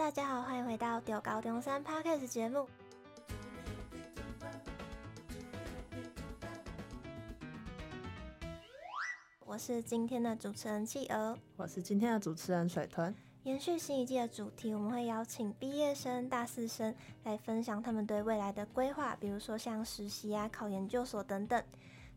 大家好，欢迎回到中猴中山 Podcast 节目。我是今天的主持人企鹅，我是今天的主持人水豚。延续新一季的主题，我们会邀请毕业生、大四生来分享他们对未来的规划，比如说像实习啊、考研究所等等。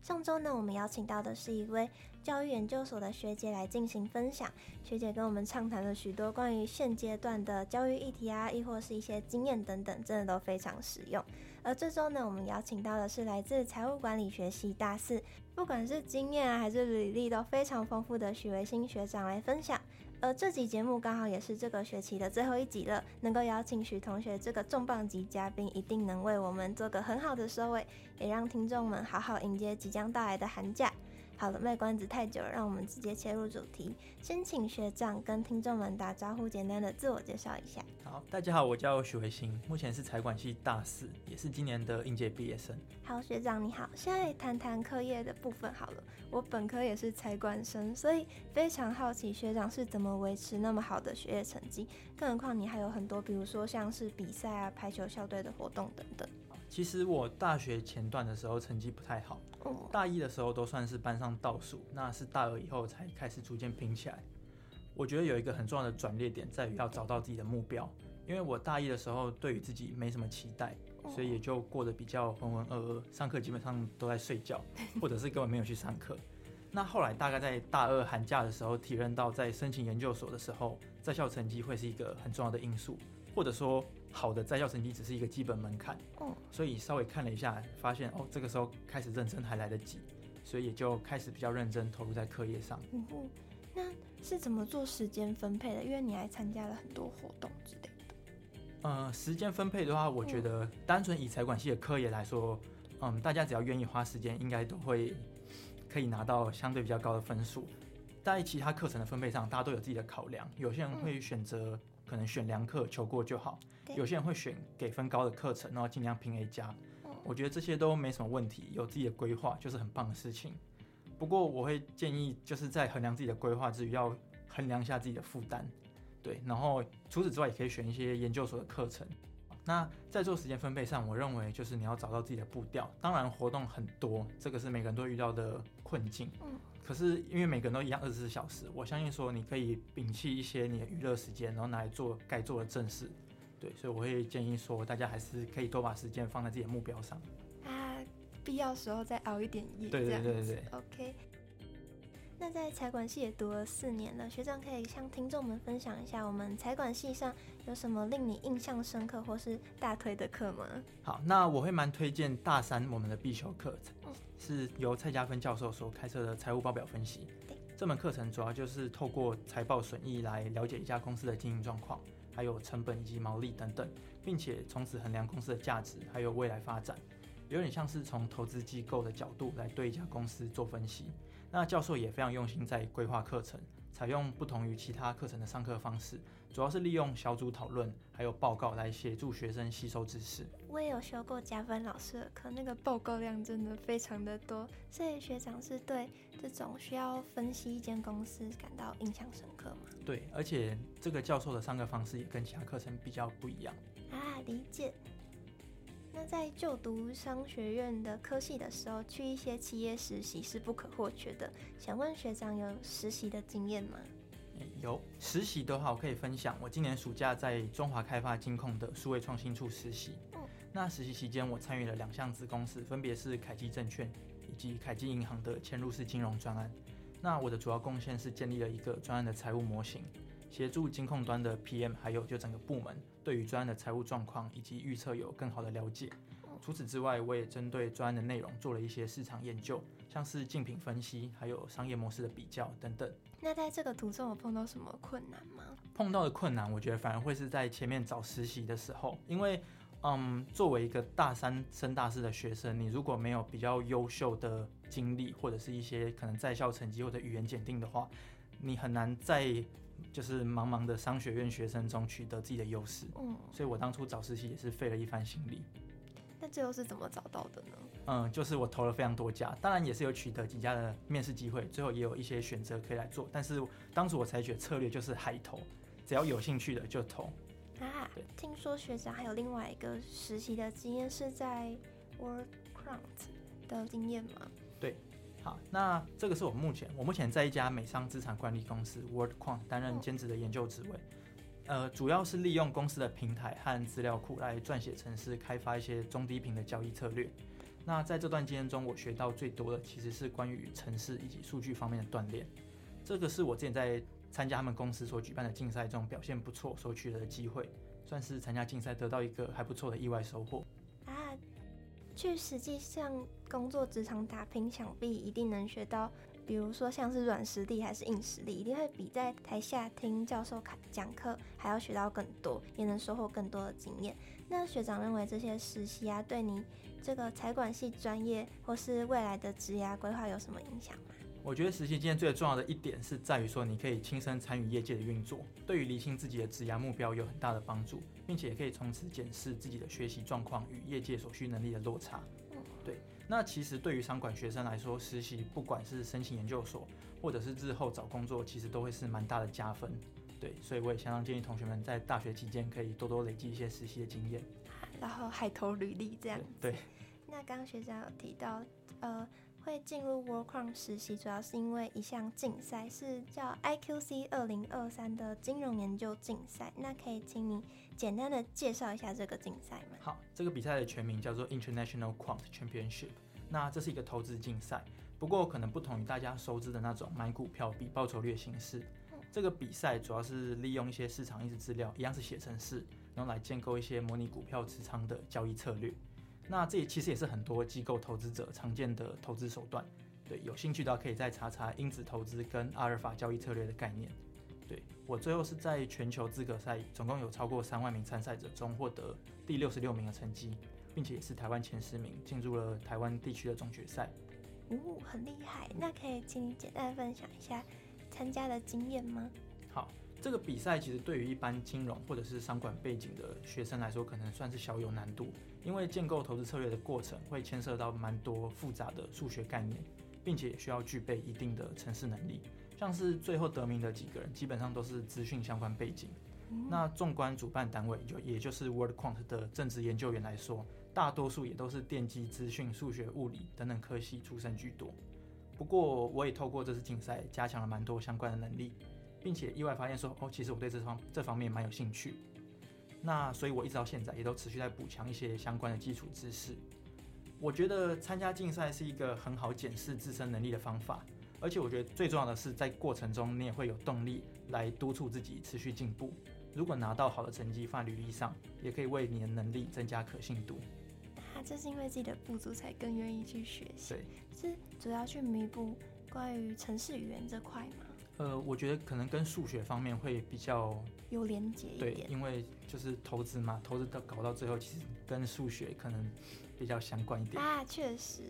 上周呢，我们邀请到的是一位教育研究所的学姐来进行分享。学姐跟我们畅谈了许多关于现阶段的教育议题啊，亦或是一些经验等等，真的都非常实用。而这周呢，我们邀请到的是来自财务管理学系大四，不管是经验啊还是履历都非常丰富的许维新学长来分享。而这集节目刚好也是这个学期的最后一集了，能够邀请许同学这个重磅级嘉宾，一定能为我们做个很好的收尾，也让听众们好好迎接即将到来的寒假。好了，卖关子太久了，让我们直接切入主题。先请学长跟听众们打招呼，简单的自我介绍一下。好，大家好，我叫许维新，目前是财管系大四，也是今年的应届毕业生。好，学长你好。现在谈谈课业的部分好了。我本科也是财管生，所以非常好奇学长是怎么维持那么好的学业成绩。更何况你还有很多，比如说像是比赛啊、排球校队的活动等等。其实我大学前段的时候成绩不太好，大一的时候都算是班上倒数，那是大二以后才开始逐渐拼起来。我觉得有一个很重要的转捩点在于要找到自己的目标，因为我大一的时候对于自己没什么期待，所以也就过得比较浑浑噩噩，上课基本上都在睡觉，或者是根本没有去上课。那后来大概在大二寒假的时候，体认到在申请研究所的时候，在校成绩会是一个很重要的因素。或者说，好的在校成绩只是一个基本门槛，哦，所以稍微看了一下，发现哦，这个时候开始认真还来得及，所以也就开始比较认真投入在课业上。嗯哼，那是怎么做时间分配的？因为你还参加了很多活动之类的。呃，时间分配的话，我觉得单纯以财管系的科研来说，嗯，大家只要愿意花时间，应该都会可以拿到相对比较高的分数。在其他课程的分配上，大家都有自己的考量，有些人会选择。可能选良课求过就好，有些人会选给分高的课程，然后尽量拼 A 加。我觉得这些都没什么问题，有自己的规划就是很棒的事情。不过我会建议，就是在衡量自己的规划之余，要衡量一下自己的负担。对，然后除此之外，也可以选一些研究所的课程。那在做时间分配上，我认为就是你要找到自己的步调。当然活动很多，这个是每个人都遇到的困境。嗯。可是因为每个人都一样二十四小时，我相信说你可以摒弃一些你的娱乐时间，然后拿来做该做的正事。对，所以我会建议说，大家还是可以多把时间放在自己的目标上。啊，必要时候再熬一点夜。对对对对对。OK。那在财管系也读了四年了，学长可以向听众们分享一下，我们财管系上有什么令你印象深刻或是大推的课吗？好，那我会蛮推荐大三我们的必修课程，嗯，是由蔡家芬教授所开设的财务报表分析。这门课程主要就是透过财报损益来了解一家公司的经营状况，还有成本以及毛利等等，并且从此衡量公司的价值还有未来发展。有点像是从投资机构的角度来对一家公司做分析。那教授也非常用心在规划课程，采用不同于其他课程的上课方式，主要是利用小组讨论还有报告来协助学生吸收知识。我也有修过加分老师的课，那个报告量真的非常的多。所以学长是对这种需要分析一间公司感到印象深刻吗？对，而且这个教授的上课方式也跟其他课程比较不一样。啊，理解。那在就读商学院的科系的时候，去一些企业实习是不可或缺的。想问学长有实习的经验吗？有实习的话，我可以分享。我今年暑假在中华开发金控的数位创新处实习。嗯，那实习期间，我参与了两项子公司，分别是凯基证券以及凯基银行的嵌入式金融专案。那我的主要贡献是建立了一个专案的财务模型。协助金控端的 PM，还有就整个部门对于专案的财务状况以及预测有更好的了解。除此之外，我也针对专案的内容做了一些市场研究，像是竞品分析，还有商业模式的比较等等。那在这个途中有碰到什么困难吗？碰到的困难，我觉得反而会是在前面找实习的时候，因为嗯，作为一个大三升大四的学生，你如果没有比较优秀的经历，或者是一些可能在校成绩或者语言检定的话，你很难在就是茫茫的商学院学生中取得自己的优势，嗯，所以我当初找实习也是费了一番心力。那最后是怎么找到的呢？嗯，就是我投了非常多家，当然也是有取得几家的面试机会，最后也有一些选择可以来做。但是当时我采取的策略就是海投，只要有兴趣的就投。啊，听说学长还有另外一个实习的经验是在 WorldCrant 的经验吗？对，好，那这个是我目前我目前在一家美商资产管理公司 WorldQuant 担任兼职的研究职位，呃，主要是利用公司的平台和资料库来撰写程式，开发一些中低频的交易策略。那在这段经验中，我学到最多的其实是关于程式以及数据方面的锻炼。这个是我之前在参加他们公司所举办的竞赛中表现不错所取得的机会，算是参加竞赛得到一个还不错的意外收获。啊，去实际上工作职场打拼，想必一定能学到，比如说像是软实力还是硬实力，一定会比在台下听教授讲课还要学到更多，也能收获更多的经验。那学长认为这些实习啊，对你这个财管系专业或是未来的职业规划有什么影响吗？我觉得实习经验最重要的一点是在于说，你可以亲身参与业界的运作，对于厘清自己的职业目标有很大的帮助，并且也可以从此检视自己的学习状况与业界所需能力的落差。对，那其实对于商管学生来说，实习不管是申请研究所，或者是日后找工作，其实都会是蛮大的加分。对，所以我也相当建议同学们在大学期间可以多多累积一些实习的经验，然后海投履历这样。对。那刚刚学长有提到，呃。会进入 WorldQuant 实习，主要是因为一项竞赛，是叫 IQC 二零二三的金融研究竞赛。那可以请你简单的介绍一下这个竞赛吗？好，这个比赛的全名叫做 International Quant Championship。那这是一个投资竞赛，不过可能不同于大家熟知的那种买股票比报酬率的形式。这个比赛主要是利用一些市场意识资料，一样是写程式，然后来建构一些模拟股票持仓的交易策略。那这也其实也是很多机构投资者常见的投资手段，对，有兴趣的可以再查查因子投资跟阿尔法交易策略的概念。对，我最后是在全球资格赛，总共有超过三万名参赛者中获得第六十六名的成绩，并且也是台湾前十名，进入了台湾地区的总决赛。哦，很厉害！那可以请你简单分享一下参加的经验吗？好。这个比赛其实对于一般金融或者是商管背景的学生来说，可能算是小有难度，因为建构投资策略的过程会牵涉到蛮多复杂的数学概念，并且也需要具备一定的程式能力。像是最后得名的几个人，基本上都是资讯相关背景。那纵观主办单位，就也就是 WorldQuant 的正职研究员来说，大多数也都是电机、资讯、数学、物理等等科系出身居多。不过，我也透过这次竞赛，加强了蛮多相关的能力。并且意外发现说，哦，其实我对这方这方面蛮有兴趣。那所以，我一直到现在也都持续在补强一些相关的基础知识。我觉得参加竞赛是一个很好检视自身能力的方法，而且我觉得最重要的是，在过程中你也会有动力来督促自己持续进步。如果拿到好的成绩放在履历上，也可以为你的能力增加可信度。啊，这是因为自己的不足才更愿意去学习。对，是主要去弥补关于城市语言这块吗？呃，我觉得可能跟数学方面会比较有连接一点。对，因为就是投资嘛，投资到搞到最后，其实跟数学可能比较相关一点。啊，确实。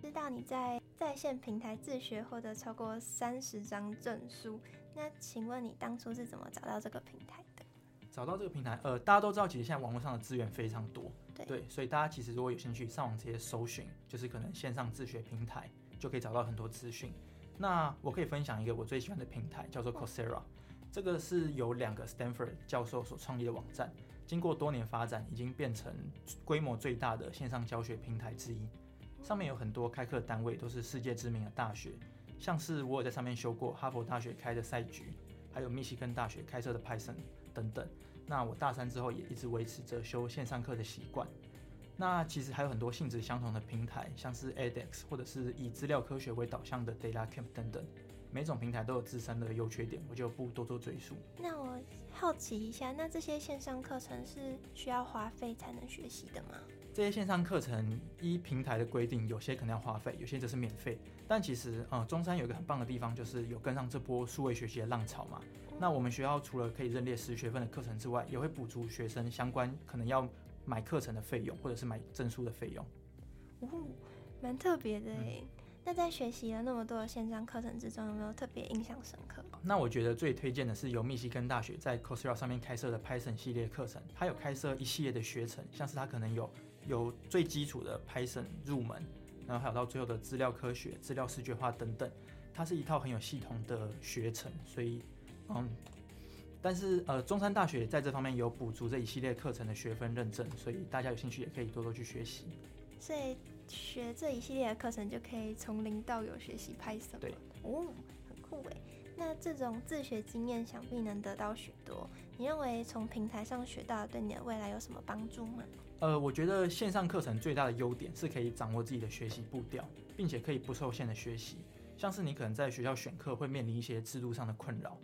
知道你在在线平台自学获得超过三十张证书，那请问你当初是怎么找到这个平台的？找到这个平台，呃，大家都知道，其实现在网络上的资源非常多。对。对，所以大家其实如果有兴趣，上网直接搜寻，就是可能线上自学平台，就可以找到很多资讯。那我可以分享一个我最喜欢的平台，叫做 Coursera。这个是由两个 Stanford 教授所创立的网站，经过多年发展，已经变成规模最大的线上教学平台之一。上面有很多开课单位都是世界知名的大学，像是我有在上面修过哈佛大学开的赛局，还有密西根大学开设的 Python 等等。那我大三之后也一直维持着修线上课的习惯。那其实还有很多性质相同的平台，像是 edX 或者是以资料科学为导向的 DataCamp 等等，每种平台都有自身的优缺点，我就不多做赘述。那我好奇一下，那这些线上课程是需要花费才能学习的吗？这些线上课程依平台的规定，有些可能要花费，有些则是免费。但其实，呃，中山有一个很棒的地方，就是有跟上这波数位学习的浪潮嘛。嗯。那我们学校除了可以认列十学分的课程之外，也会补足学生相关可能要。买课程的费用，或者是买证书的费用，哦，蛮特别的诶。那在学习了那么多的线上课程之中，有没有特别印象深刻？那我觉得最推荐的是由密西根大学在 Coursera 上面开设的 Python 系列课程，它有开设一系列的学程，像是它可能有有最基础的 Python 入门，然后还有到最后的资料科学、资料视觉化等等，它是一套很有系统的学程，所以嗯。但是呃，中山大学在这方面有补足这一系列课程的学分认证，所以大家有兴趣也可以多多去学习。所以学这一系列的课程就可以从零到有学习 Python。对，哦，很酷诶。那这种自学经验想必能得到许多。你认为从平台上学到对你的未来有什么帮助吗？呃，我觉得线上课程最大的优点是可以掌握自己的学习步调，并且可以不受限的学习。像是你可能在学校选课会面临一些制度上的困扰。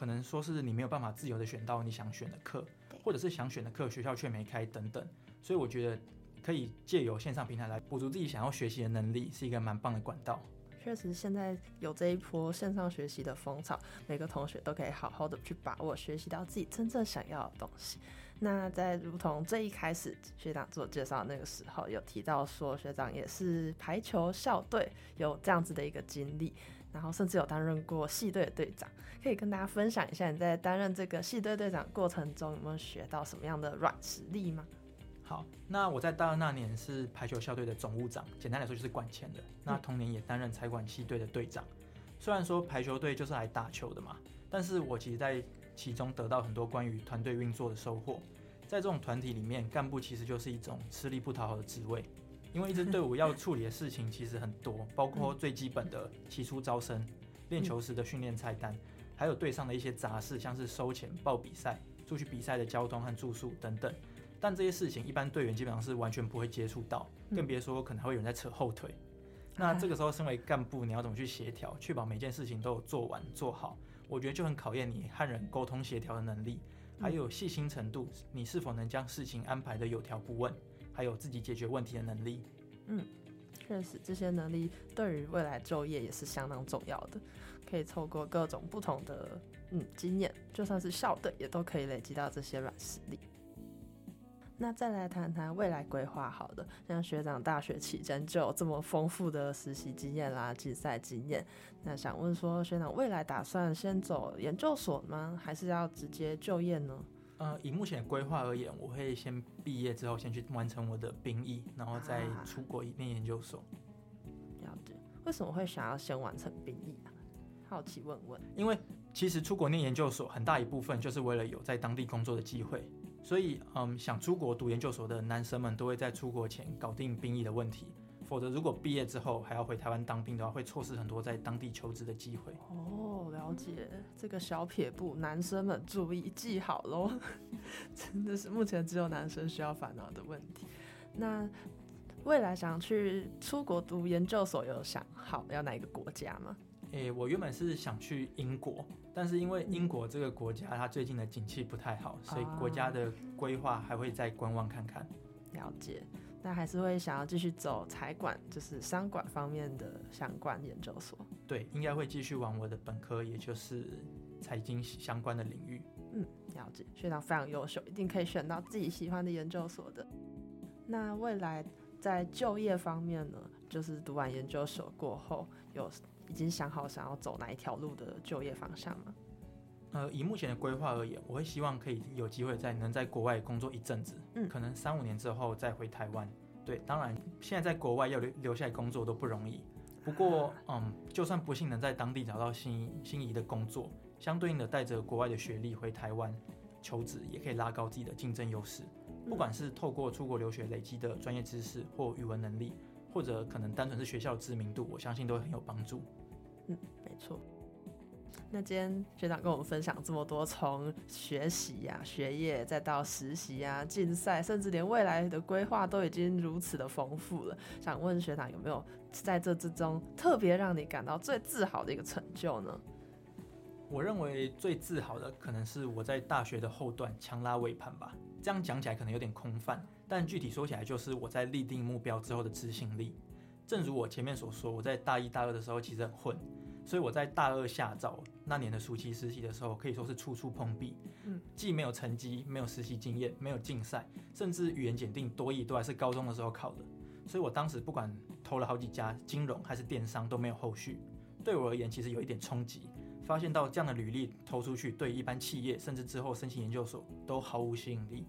可能说是你没有办法自由的选到你想选的课，或者是想选的课学校却没开等等，所以我觉得可以借由线上平台来补足自己想要学习的能力，是一个蛮棒的管道。确实，现在有这一波线上学习的风潮，每个同学都可以好好的去把握，学习到自己真正想要的东西。那在如同这一开始学长自我介绍那个时候，有提到说学长也是排球校队，有这样子的一个经历。然后甚至有担任过系队的队长，可以跟大家分享一下你在担任这个系队队长过程中有没有学到什么样的软实力吗？好，那我在大二那年是排球校队的总务长，简单来说就是管钱的。那同年也担任财管系队的队长。虽然说排球队就是来打球的嘛，但是我其实在其中得到很多关于团队运作的收获。在这种团体里面，干部其实就是一种吃力不讨好的职位。因为一支队伍要处理的事情其实很多，包括最基本的起初招生、练球时的训练菜单，还有队上的一些杂事，像是收钱、报比赛、出去比赛的交通和住宿等等。但这些事情一般队员基本上是完全不会接触到，更别说可能还会有人在扯后腿。那这个时候，身为干部，你要怎么去协调，确保每件事情都有做完做好？我觉得就很考验你和人沟通协调的能力，还有细心程度，你是否能将事情安排的有条不紊。还有自己解决问题的能力，嗯，确实这些能力对于未来就业也是相当重要的。可以透过各种不同的嗯经验，就算是校队也都可以累积到这些软实力。那再来谈谈未来规划，好的，像学长大学期间就有这么丰富的实习经验啦、竞赛经验，那想问说，学长未来打算先走研究所吗？还是要直接就业呢？呃，以目前的规划而言，我会先毕业之后先去完成我的兵役，然后再出国念研究所。啊，了解。为什么会想要先完成兵役啊？好奇问问。因为其实出国念研究所很大一部分就是为了有在当地工作的机会，所以嗯，想出国读研究所的男生们都会在出国前搞定兵役的问题。否则，如果毕业之后还要回台湾当兵的话，会错失很多在当地求职的机会。哦，了解这个小撇步，男生们注意记好喽。真的是目前只有男生需要烦恼的问题。那未来想去出国读研究所，有想好要哪一个国家吗？诶、欸，我原本是想去英国，但是因为英国这个国家它最近的景气不太好，所以国家的规划还会再观望看看。了解。那还是会想要继续走财管，就是商管方面的相关研究所。对，应该会继续往我的本科，也就是财经相关的领域。嗯，了解，学长非常优秀，一定可以选到自己喜欢的研究所的。那未来在就业方面呢？就是读完研究所过后，有已经想好想要走哪一条路的就业方向吗？呃，以目前的规划而言，我会希望可以有机会在能在国外工作一阵子，嗯，可能三五年之后再回台湾。对，当然现在在国外要留留下来工作都不容易。不过，嗯，就算不幸能在当地找到心仪心仪的工作，相对应的带着国外的学历回台湾求职，也可以拉高自己的竞争优势。不管是透过出国留学累积的专业知识或语文能力，或者可能单纯是学校知名度，我相信都会很有帮助。嗯，没错。那今天学长跟我们分享这么多，从学习呀、学业，再到实习啊、竞赛，甚至连未来的规划都已经如此的丰富了。想问学长有没有在这之中特别让你感到最自豪的一个成就呢？我认为最自豪的可能是我在大学的后段强拉尾盘吧。这样讲起来可能有点空泛，但具体说起来就是我在立定目标之后的执行力。正如我前面所说，我在大一、大二的时候其实很混。所以我在大二下照那年的暑期实习的时候，可以说是处处碰壁。嗯，既没有成绩，没有实习经验，没有竞赛，甚至语言检定、多益都还是高中的时候考的。所以我当时不管投了好几家金融还是电商都没有后续。对我而言，其实有一点冲击，发现到这样的履历投出去，对一般企业甚至之后申请研究所都毫无吸引力。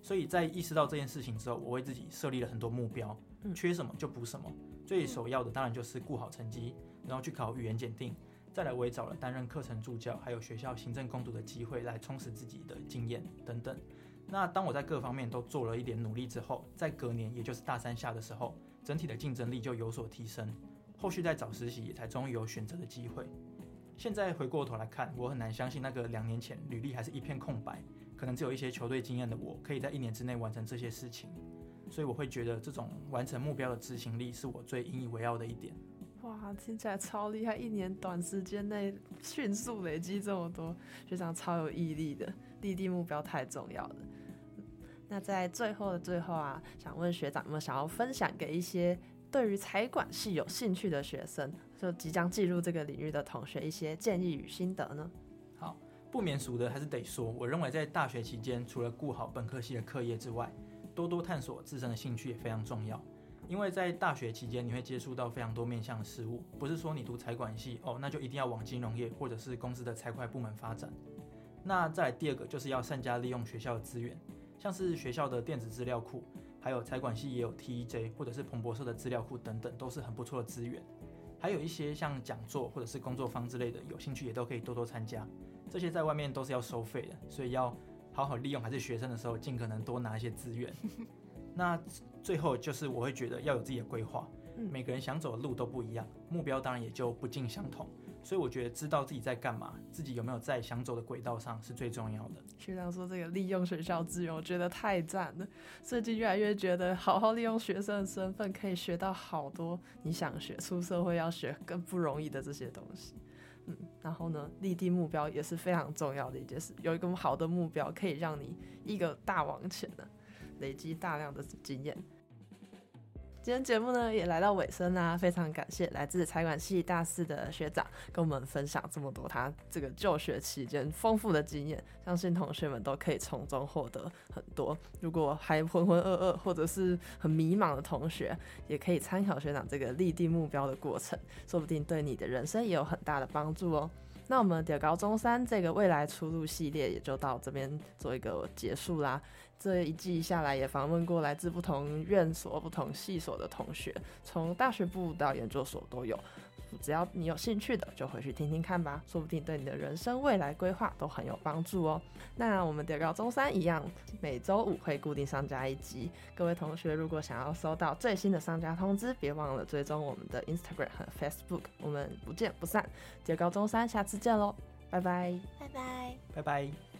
所以在意识到这件事情之后，我为自己设立了很多目标，缺什么就补什么。最首要的当然就是顾好成绩。然后去考语言检定，再来我也找了担任课程助教，还有学校行政工读的机会来充实自己的经验等等。那当我在各方面都做了一点努力之后，在隔年也就是大三下的时候，整体的竞争力就有所提升，后续在找实习也才终于有选择的机会。现在回过头来看，我很难相信那个两年前履历还是一片空白，可能只有一些球队经验的我，可以在一年之内完成这些事情。所以我会觉得这种完成目标的执行力是我最引以为傲的一点。听起来超厉害！一年短时间内迅速累积这么多，学长超有毅力的，立定目标太重要了。那在最后的最后啊，想问学长有没有想要分享给一些对于财管系有兴趣的学生，就即将进入这个领域的同学一些建议与心得呢？好，不免俗的还是得说，我认为在大学期间，除了顾好本科系的课业之外，多多探索自身的兴趣也非常重要。因为在大学期间，你会接触到非常多面向的事物，不是说你读财管系哦，那就一定要往金融业或者是公司的财会部门发展。那再来第二个，就是要善加利用学校的资源。像是学校的电子资料库，还有财管系也有 TEJ 或者是彭博社的资料库等等，都是很不错的资源。还有一些像讲座或者是工作坊之类的，有兴趣也都可以多多参加。这些在外面都是要收费的，所以要好好利用。还是学生的时候，尽可能多拿一些资源。那最后就是我会觉得要有自己的规划，每个人想走的路都不一样，目标当然也就不尽相同。所以我觉得知道自己在干嘛，自己有没有在想走的轨道上是最重要的。学长说这个利用学校资源，我觉得太赞了。最近越来越觉得，好好利用学生的身份，可以学到好多你想学，出社会要学更不容易的这些东西。嗯，然后呢，立定目标也是非常重要的一件事。有一个好的目标，可以让你一个大往前的，累积大量的经验。今天节目呢也来到尾声啦，非常感谢来自财管系大四的学长跟我们分享这么多他这个就学期间丰富的经验，相信同学们都可以从中获得很多。如果还浑浑噩噩或者是很迷茫的同学，也可以参考学长这个立定目标的过程，说不定对你的人生也有很大的帮助哦。那我们的高中三这个未来出路系列也就到这边做一个结束啦。这一季下来也访问过来自不同院所、不同系所的同学，从大学部到研究所都有。只要你有兴趣的，就回去听听看吧，说不定对你的人生未来规划都很有帮助哦。那我们中高中三一样，每周五会固定上架一集。各位同学如果想要收到最新的上架通知，别忘了追踪我们的 Instagram 和 Facebook。我们不见不散，中高中三下次见喽，拜拜，拜拜，拜拜。